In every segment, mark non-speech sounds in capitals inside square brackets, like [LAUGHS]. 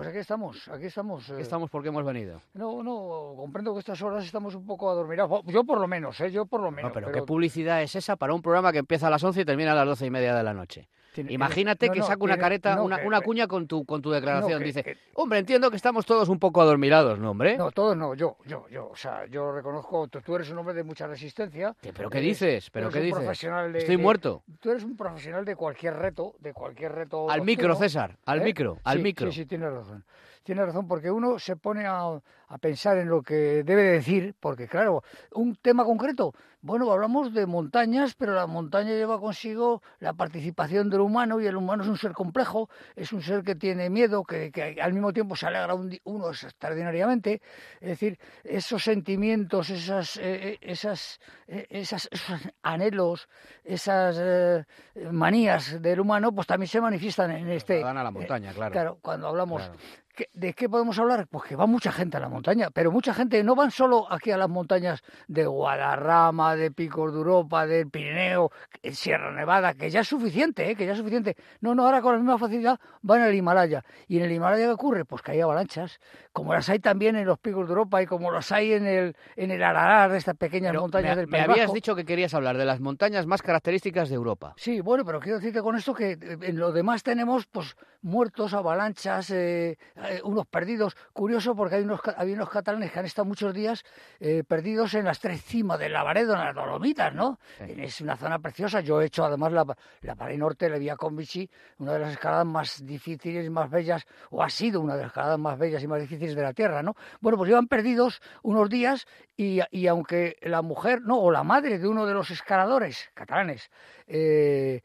Pues aquí estamos, aquí estamos. Eh, estamos porque hemos venido. No, no, comprendo que estas horas estamos un poco adormirados. Yo por lo menos, ¿eh? Yo por lo menos. No, pero, ¿qué publicidad es esa para un programa que empieza a las 11 y termina a las doce y media de la noche? Tiene- Imagínate no, que no, saca una tiene- careta, no, una, que- una que- cuña con tu, con tu declaración. que- Dice, que- hombre, entiendo que estamos todos un poco adormilados, ¿no, hombre? No, todos no, yo, yo, yo. O sea, yo reconozco, tú, tú eres un hombre de mucha resistencia. ¿Qué- ¿Pero qué dices? ¿Pero qué dices? de- Estoy de- muerto. Tú eres un profesional de cualquier reto, de cualquier reto. Al micro, César, al ¿eh? micro, al Sí, micro. Sí, sí, tienes razón. Tienes razón, porque uno se pone a, a pensar en lo que debe decir, porque claro, un tema concreto, bueno, hablamos de montañas, pero la montaña lleva consigo la participación del humano y el humano es un ser complejo, es un ser que tiene miedo, que, que al mismo tiempo se alegra un di- uno extraordinariamente, es decir, esos sentimientos, esas, eh, eh, esas, eh, esas, esos anhelos, esas eh, manías del humano, pues también se manifiestan en este... Dan a la montaña, claro. Claro, cuando hablamos. Claro. ¿Qué- ¿De qué podemos hablar? Pues que va mucha gente a la montaña, pero mucha gente no van solo aquí a las montañas de Guadarrama, de Picos de Europa, del Pirineo, eh, Sierra Nevada, que ya es suficiente, ¿eh? que ya es suficiente. No, no, ahora con la misma facilidad van al Himalaya. ¿Y en el Himalaya qué ocurre? Pues que hay avalanchas, como las hay también en los Picos de Europa y como las hay en el, en el Ararar, de estas pequeñas Pero montañas me, del me País habías Vasco. dicho que querías hablar de las montañas más características de Europa. Sí, bueno, pero quiero decirte con esto que eh, en lo demás tenemos pues muertos, avalanchas, eh, eh, unos perdidos. Curioso porque hay unos, hay unos catalanes que han estado muchos días eh, perdidos en las tres cimas del Lavaredo, en las Dolomitas, ¿no? Sí. Es una zona preciosa. Yo he hecho además la, la pared norte, la Vía Convici, una de las escaladas más difíciles y más bellas, o ha sido una de las escaladas más bellas y más difíciles de la Tierra, ¿no? Bueno, pues llevan perdidos unos días y, y aunque la mujer, no, o la madre de uno de los escaladores catalanes, eh,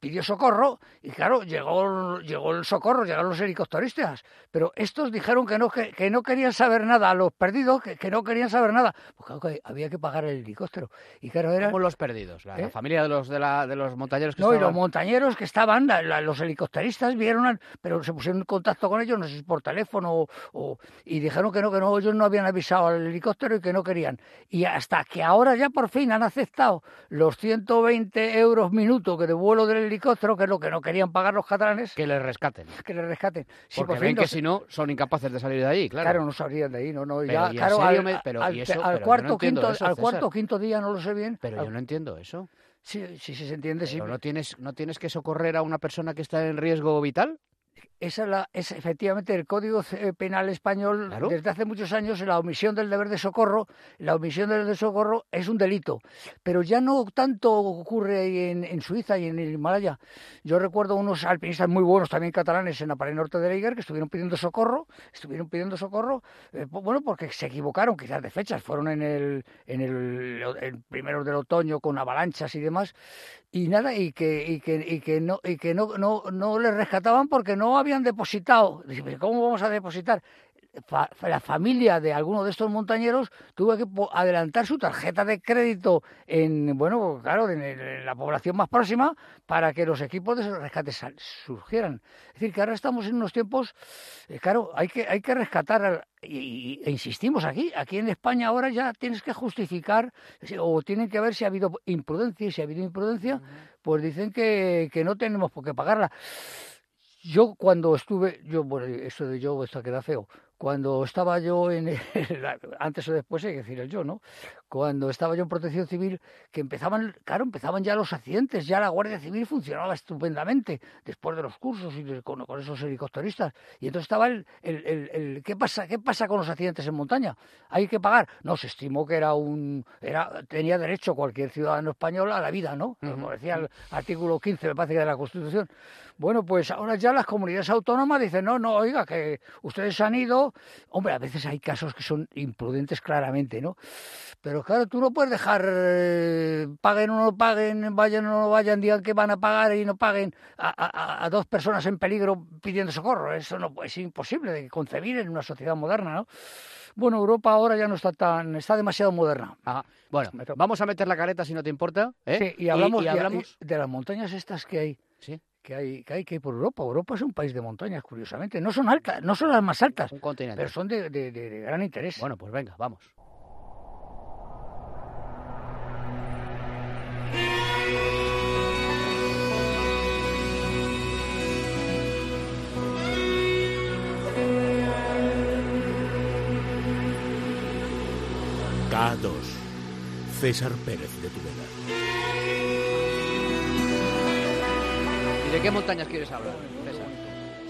pidió socorro y claro, llegó, llegó el socorro, llegaron los helicópteristas, pero estos dijeron que no, que, que no querían saber nada, a los perdidos que, que no querían saber nada, pues claro que había que pagar el helicóptero. Y claro, era... Como los perdidos, la, la ¿Eh? familia de los, de, la, de los montañeros que No, y los montañeros que estaban, la- los helicópteristas vieron, al- pero se pusieron en contacto con ellos, no sé si por teléfono o, o- y dijeron que no, que no, ellos no habían avisado al helicóptero y que no querían. Y hasta que ahora ya por fin han aceptado los 120 euros minuto que de vuelo del helicóptero, que es lo que no querían pagar los catalanes, que, que les rescaten. les rescaten. Si Porque por ven que los- si no son incapaces de salir de ahí, claro. Claro, no sabrían de ahí, no, no. ya, ¿y en claro, al, me- pero, al- ¿y eso? al Pero no cuarto, entiendo quinto, eso, al cuarto, quinto día, no lo sé bien. Pero al- yo no entiendo eso. sí, sí, sí se entiende, sí. Pero no tienes, no tienes que socorrer a una persona que está en riesgo vital. Esa es, la, es efectivamente el Código C- Penal español Claro. desde hace muchos años la omisión del deber de socorro, la omisión del deber de socorro es un delito, pero ya no tanto ocurre en, en Suiza y en el Himalaya. Yo recuerdo unos alpinistas muy buenos también catalanes en la pared norte de Eiger que estuvieron pidiendo socorro, estuvieron pidiendo socorro, eh, bueno, porque se equivocaron quizás de fechas, fueron en el, en el, el primero del otoño con avalanchas y demás, y nada y que y que y que no y que no no no les rescataban porque no habían depositado Dice, "¿Pero cómo vamos a depositar la familia de alguno de estos montañeros tuvo que adelantar su tarjeta de crédito en bueno claro en, la población más próxima para que los equipos de rescate sal- surgieran. Es decir que ahora estamos en unos tiempos eh, claro hay que hay que rescatar al- y, y- e insistimos aquí aquí en España ahora ya tienes que justificar o tienen que ver si ha habido imprudencia y si ha habido imprudencia pues dicen que, que no tenemos por qué pagarla yo cuando estuve, yo, bueno, eso de yo, esto queda feo. Cuando estaba yo en, el- [LAUGHS] antes o después hay que decir el yo, ¿no? Cuando estaba yo en Protección Civil, que empezaban, claro, empezaban ya los accidentes, ya la Guardia Civil funcionaba estupendamente después de los cursos y con, con esos helicópteristas. Y entonces estaba el, el, el- el- ¿qué pasa? ¿Qué pasa con los accidentes en montaña? ¿Hay que pagar? No, se estimó que era un, era, tenía derecho cualquier ciudadano español a la vida, ¿no? Como decía el artículo 15, me parece que de la Constitución. Bueno, pues ahora ya las comunidades autónomas dicen, no, no, oiga, que ustedes han ido. Hombre, a veces hay casos que son imprudentes claramente, ¿no? Pero claro, tú no puedes dejar, eh, paguen o no paguen, vayan o no vayan, digan que van a pagar y no paguen a, a- a dos personas en peligro pidiendo socorro. Eso no es imposible de concebir en una sociedad moderna, ¿no? Bueno, Europa ahora ya no está tan, está demasiado moderna. Ajá. Bueno, vamos a meter la careta si no te importa. ¿eh? Sí, y hablamos, y y- hablamos... y de las montañas estas que hay. Sí, que hay, que ir por Europa. Europa es un país de montañas, curiosamente. No son altas, no son las más altas, un continente. pero son de, gran interés. Bueno, pues venga, vamos. K2. César Pérez de tu Tubela. ¿Y de qué montañas quieres hablar?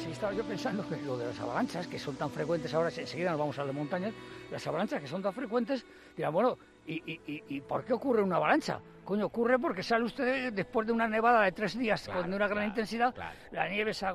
Sí, estaba yo pensando que lo de las avalanchas, que son tan frecuentes ahora, enseguida nos vamos a las montañas, las avalanchas que son tan frecuentes, dirán, bueno, ¿y, y, y, y por qué ocurre una avalancha? Coño, ocurre porque sale usted después de una nevada de tres días Claro, con una gran claro, intensidad, claro. la nieve se ha,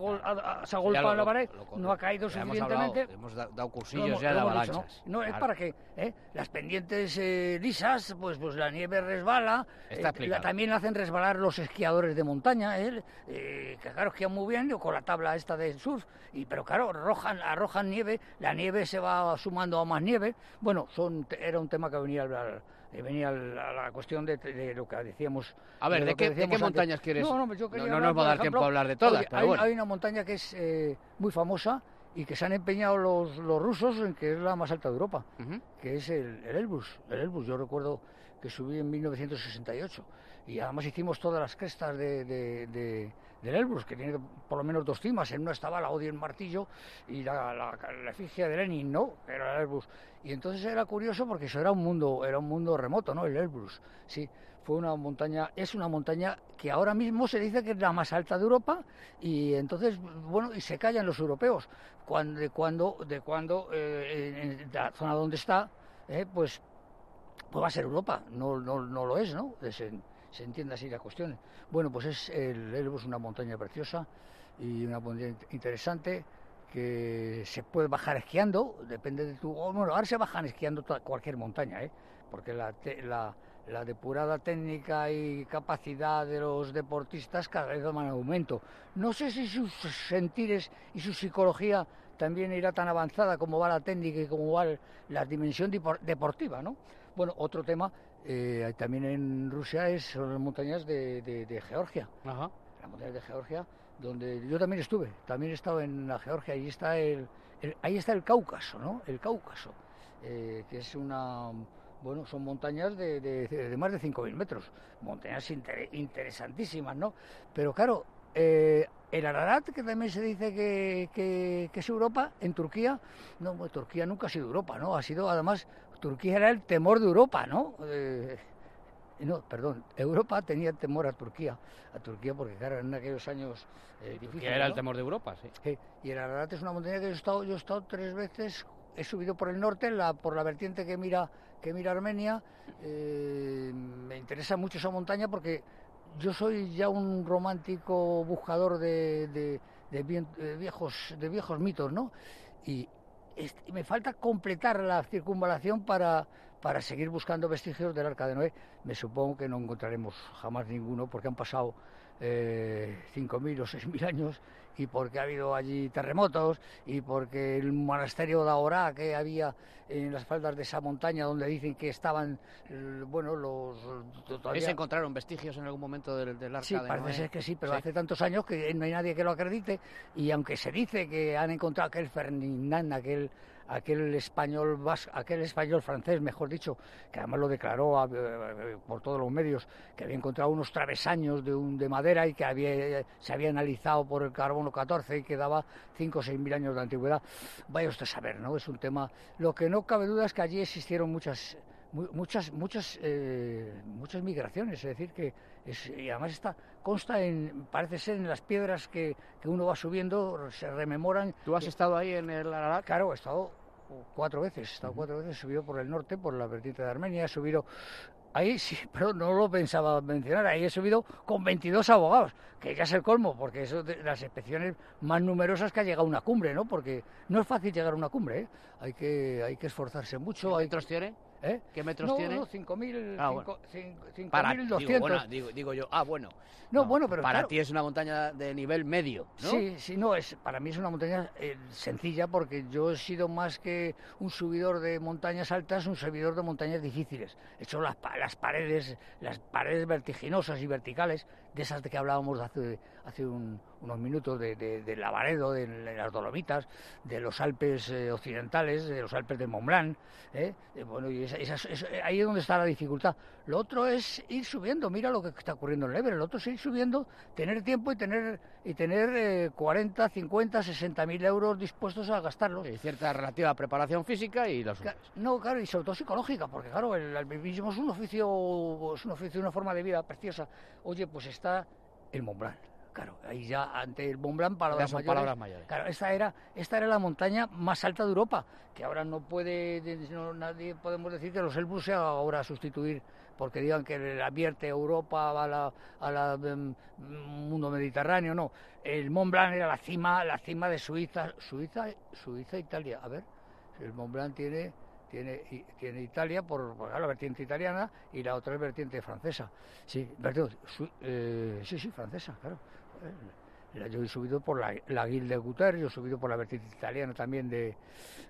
se golpeado en la pared, lo- no ha caído hemos suficientemente. hablado, hemos da- dado Lo cursillos hemos- ya de dicho, avalanchas. ¿no? No, es para que ¿eh? las pendientes eh, lisas, pues, pues la nieve resbala. Está eh, la- también hacen resbalar los esquiadores de montaña, ¿eh? Eh, que claro, esquían muy bien con la tabla esta de surf, y, pero claro, arrojan, arrojan nieve, la nieve se va sumando a más nieve. Bueno, son, era un tema que venía al- al- eh, venía al- a la cuestión de, de lo que decíamos. A ver, ¿de que qué- de qué montañas quieres? No, no, yo quería No- no hablar, nos va a dar tiempo a hablar de todas, oye, pero hay, bueno. hay una montaña que es eh, muy famosa y que se han empeñado los, los rusos en que es la más alta de Europa Ujú. que es el, el Elbrus. El Elbrus, yo recuerdo que subí en 1968 y además hicimos todas las crestas de, de- de- del Elbrus, que tiene por lo menos dos cimas. En una estaba la Odio el martillo y la, la, la efigie de Lenin, ¿no? Era el Elbrus. Y entonces era curioso porque eso era un mundo, era un mundo remoto, ¿no? El Elbrus, sí. Fue una montaña, es una montaña que ahora mismo se dice que es la más alta de Europa y entonces, bueno, y se callan los europeos. Cuando, de cuando, de cuando eh, la zona donde está, eh, pues, pues va a ser Europa, no, no, no lo es, ¿no? Se entiende así la cuestión. Bueno, pues es el Elbrus una montaña preciosa y una montaña int- interesante que se puede bajar esquiando, depende de tu... Bueno, ahora se bajan esquiando cualquier montaña, ¿eh? Porque la, la, la depurada técnica y capacidad de los deportistas cada vez va en aumento. No sé si sus sentires y su psicología también irá tan avanzada como va la técnica y como va la dimensión depor- deportiva, ¿no? Bueno, otro tema eh, también en Rusia es, son las montañas de, de- de Georgia Ajá. las montañas de Georgia, donde yo también estuve, también he estado en la Georgia, ahí está el, el- ahí está el Cáucaso, ¿no? El Cáucaso, eh, que es una, bueno, son montañas de, de- de más de 5.000 metros, montañas inter- interesantísimas, ¿no? Pero claro, eh, el Ararat, que también se dice que, que- que es Europa, en Turquía, no, Turquía nunca ha sido Europa, ¿no? Ha sido, además, Turquía era el temor de Europa, ¿no? Eh, no, perdón, Europa tenía temor a Turquía, a Turquía porque claro, en aquellos años eh, difíciles, era el temor de Europa, sí. Sí, y el Ararat es una montaña que yo he estado, yo he estado tres veces, he subido por el norte, la, por la vertiente que mira, que mira Armenia, eh, me interesa mucho esa montaña porque yo soy ya un romántico buscador de, de- de bien- de viejos, de viejos mitos, ¿no? Y me falta completar la circunvalación para, para seguir buscando vestigios del Arca de Noé. Me supongo que no encontraremos jamás ninguno porque han pasado eh, 5.000 o 6.000 años y porque ha habido allí terremotos y porque el monasterio de Ahora que había en las faldas de esa montaña donde dicen que estaban, eh, bueno, los... todavía- ¿Se encontraron vestigios en algún momento del, del arca Sí, de parece Noé? ser que sí, pero Sí. hace tantos años que no hay nadie que lo acredite y aunque se dice que han encontrado aquel Ferdinand, aquel aquel español vas- aquel español francés, mejor dicho, que además lo declaró a- eh, por todos los medios, que había encontrado unos travesaños de un de madera y que había se había analizado por el carbono 14 y que daba 5 o 6 mil años de antigüedad. Vaya usted a saber, ¿no? Es un tema. Lo que no cabe duda es que allí existieron muchas mu- muchas muchas eh, muchas migraciones es decir que es, y además está consta en parece ser en las piedras que, que uno va subiendo se rememoran ¿Tú has estado ahí en el Ararat? claro he estado cuatro veces he estado cuatro veces subido por el norte por la vertiente de Armenia he subido Ahí [LAUGHS] sí, pero no lo pensaba mencionar. Ahí he subido con 22 abogados, que ya es el colmo, porque es de las expediciones más numerosas que ha llegado a una cumbre, ¿no? Porque no es fácil llegar a una cumbre, ¿eh? Hay que, hay que esforzarse mucho. ¿Qué Hay, metros tiene? ¿Eh? ¿Qué metros no, tiene? no, 5.000, Ah, bueno. cinco- cinco- Para, 5.200. digo, bueno, digo, digo yo, ah, bueno. No, bueno, pero Para claro. ti es una montaña de nivel medio, ¿no? Sí, sí, no, es, para mí es una montaña eh, sencilla porque yo he sido más que un subidor de montañas altas, un subidor de montañas difíciles. He hecho las, las paredes, las paredes vertiginosas y verticales, de esas de que hablábamos hace, hace unos minutos, de, de, de Lavaredo, de, las Dolomitas, de los Alpes eh, occidentales, de los Alpes de Mont Blanc. ¿eh? bueno, y ahí es donde está la dificultad. Lo otro es ir subiendo, mira lo que está ocurriendo en el Everest, lo otro es ir subiendo, tener tiempo y tener, y tener 40, 50, 60 mil euros dispuestos a gastarlos. Y cierta relativa preparación física y los... No, claro, y sobre todo psicológica, porque claro, el alpinismo es un oficio, es un oficio, una forma de vida preciosa. Oye, pues está el Mont Blanc. Claro, ahí ya ante el Mont Blanc palabras, mayores, palabras mayores. Claro, esta era, esta era la montaña más alta de Europa, que ahora no puede, no, nadie podemos decir que los Elbrus sea ahora sustituir, porque digan que advierte Europa a la, a la em, mundo mediterráneo, no. El Mont Blanc era la cima, la cima de Suiza, Suiza, Suiza, Italia. A ver, el Mont Blanc tiene tiene, tiene Italia por, la vertiente italiana y la otra es vertiente francesa. Sí, eh, sí, sí, francesa, claro. Eh, yo he subido por la, la de Guter, yo he subido por la vertiente italiana también de,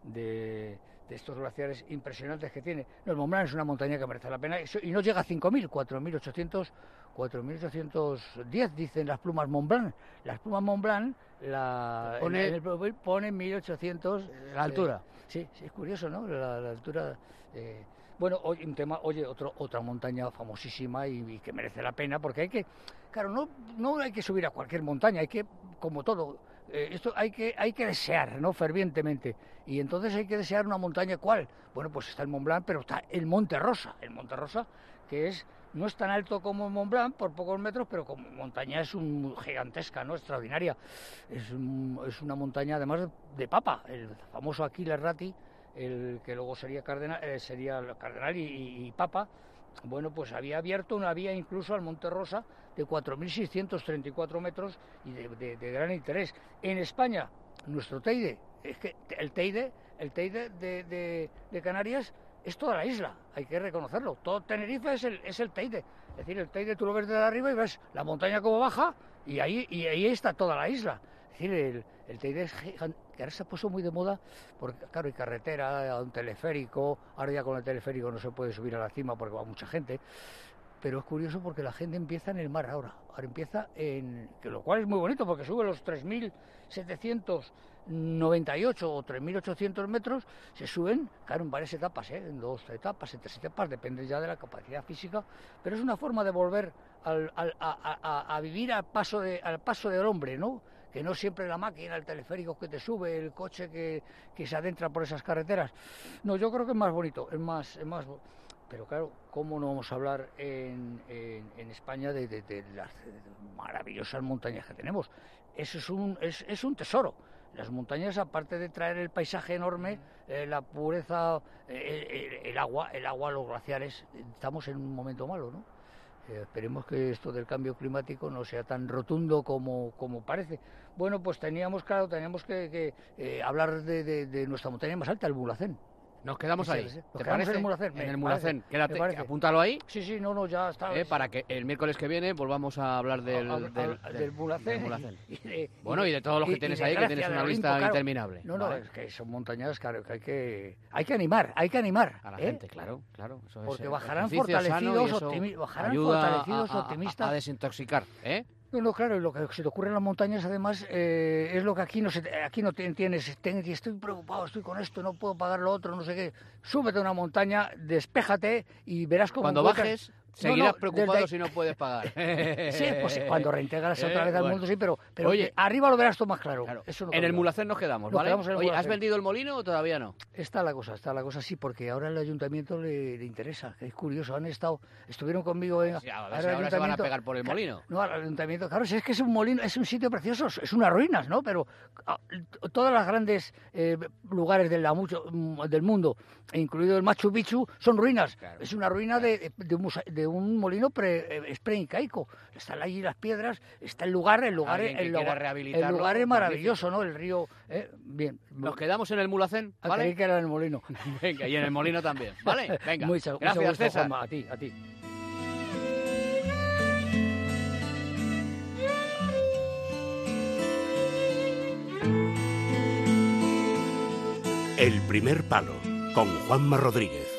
de, estos glaciares impresionantes que tiene. No, el Mont Blanc es una montaña que merece la pena y no llega a 5.000, 4.800, 4.810 dicen las plumas Mont Blanc. Las plumas Mont Blanc la, pone, en el pone 1.800... La altura. Sí, sí, es curioso, ¿no? La, altura. Eh, bueno, hoy un tema, oye, otro, otra montaña famosísima y, que merece la pena, porque hay que, claro, no, no hay que subir a cualquier montaña, hay que, como todo, eh, esto hay que, hay que desear, ¿no? Fervientemente. Y entonces hay que desear una montaña, ¿cuál? Bueno, pues está el Mont Blanc, pero está el Monte Rosa, el Monte Rosa, que es no es tan alto como Mont Blanc, por pocos metros, pero como montaña es un, gigantesca, ¿no? Extraordinaria. Es, es una montaña, además, de papa. El famoso Aquiles Ratti, el que luego sería cardenal, eh, sería cardenal y, papa, bueno, pues había abierto una vía incluso al Monte Rosa de 4.634 metros y de, gran interés. En España, nuestro Teide, es que el Teide, el Teide de, Canarias es toda la isla, hay que reconocerlo. Todo Tenerife es el, es el Teide. Es decir, el Teide tú lo ves de arriba y ves la montaña como baja y ahí, y ahí está toda la isla. Es decir, el, el Teide que ahora se ha puesto muy de moda porque, claro, hay carretera, un teleférico, ahora ya con el teleférico no se puede subir a la cima porque va mucha gente. Pero es curioso porque la gente empieza en el mar ahora. Ahora empieza en. que lo cual es muy bonito porque sube los 3.700 98 o 3.800 metros se suben, claro, en varias etapas, ¿eh? en dos etapas, en tres etapas, depende ya de la capacidad física, pero es una forma de volver al, a, vivir al paso, de, al paso del hombre, ¿no? Que no siempre la máquina, el teleférico que te sube, el coche que, que se adentra por esas carreteras. No, yo creo que es más bonito, es más, es más pero claro, ¿cómo no vamos a hablar en, en, España de, de, las maravillosas montañas que tenemos? Eso es un, es, es un tesoro. Las montañas, aparte de traer el paisaje enorme, eh, la pureza, eh, el, agua, el agua, los glaciares, estamos en un momento malo, ¿no? Eh, esperemos que esto del cambio climático no sea tan rotundo como, como parece. Bueno, pues teníamos, claro, teníamos que, hablar de, de, nuestra montaña más alta, el Bulacén. Nos quedamos ahí. ¿Te parece? En el Mulacén. En el Mulacén. Quédate, apúntalo ahí. Sí, sí, no, no, ya está. Eh, para que el miércoles que viene volvamos a hablar del, del, del, Mulacén. [LAUGHS] bueno, y de todos los que tienes ahí, que tienes una lista interminable. No, no, es que son montañas claro, que hay que, hay que animar, hay que animar. A la ¿eh? gente, claro, claro. Eso Porque es, bajarán fortalecidos, bajarán fortalecidos optimistas. A desintoxicar, ¿eh? No, no, claro, lo que se te ocurre en las montañas además eh, es lo que aquí no se, aquí no tienes, estoy preocupado, estoy con esto, no puedo pagar lo otro, no sé qué. Súbete a una montaña, despéjate y verás cómo Cuando bajes Seguirás preocupado si no puedes pagar. [LAUGHS] sí, pues cuando reintegras otra eh, vez al mundo, sí, pero, pero Oye, arriba lo verás tú más claro. en el Mulacén nos quedamos, ¿vale? Oye, ¿has vendido el molino o todavía no? Está la cosa, está la cosa, sí, porque ahora el ayuntamiento le, interesa. Es curioso, han estado, estuvieron conmigo en. Sí, ahora, se van a pegar por el molino. No, al ayuntamiento, claro, si es que es un molino, es un sitio precioso, es unas ruinas, ¿no? Pero ah, todas las grandes eh, lugares del, del mundo, incluido el Machu Picchu, son ruinas. Es una ruina de, de, de un molino pre, eh, preincaico. Están allí las piedras, está el lugar, el lugar, el, lugar, el lugar es maravilloso, ¿no? El río, eh, bien. Nos quedamos en el Mulacén, ¿vale? que era en el molino. [LAUGHS] Venga, y en el molino también, ¿vale? [LAUGHS] Venga, Muchas, gracias César. a ti, a ti. El primer palo con Juanma Rodríguez.